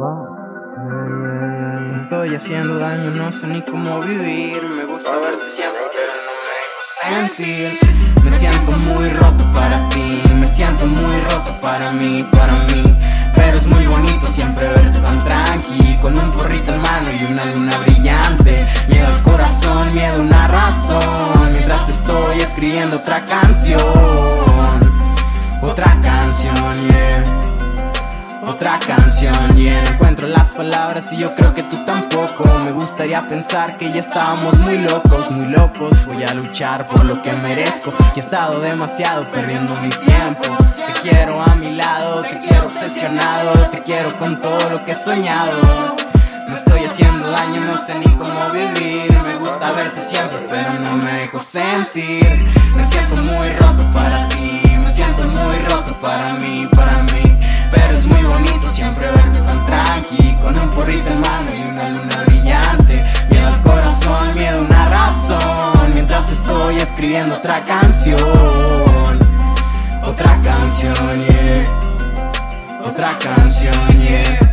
Me estoy haciendo daño, no sé ni cómo vivir. Me gusta verte siempre, pero no me dejo sentir. Me siento muy roto para ti, me siento muy roto para mí, para mí. Pero es muy bonito siempre verte tan tranqui, con un porrito en mano y una luna brillante. Miedo al corazón, miedo a una razón. Mientras te estoy escribiendo otra canción, otra canción, yeah otra canción y no las palabras y yo creo que tú tampoco. Me gustaría pensar que ya estábamos muy locos, muy locos. Voy a luchar por lo que merezco y he estado demasiado perdiendo mi tiempo. Te quiero a mi lado, te quiero obsesionado, te quiero con todo lo que he soñado. Me estoy haciendo daño, no sé ni cómo vivir. Me gusta verte siempre, pero no me dejo sentir. Me siento muy roto para ti, me siento muy roto para mí, estoy escribiendo otra canción. Otra canción, Otra canción,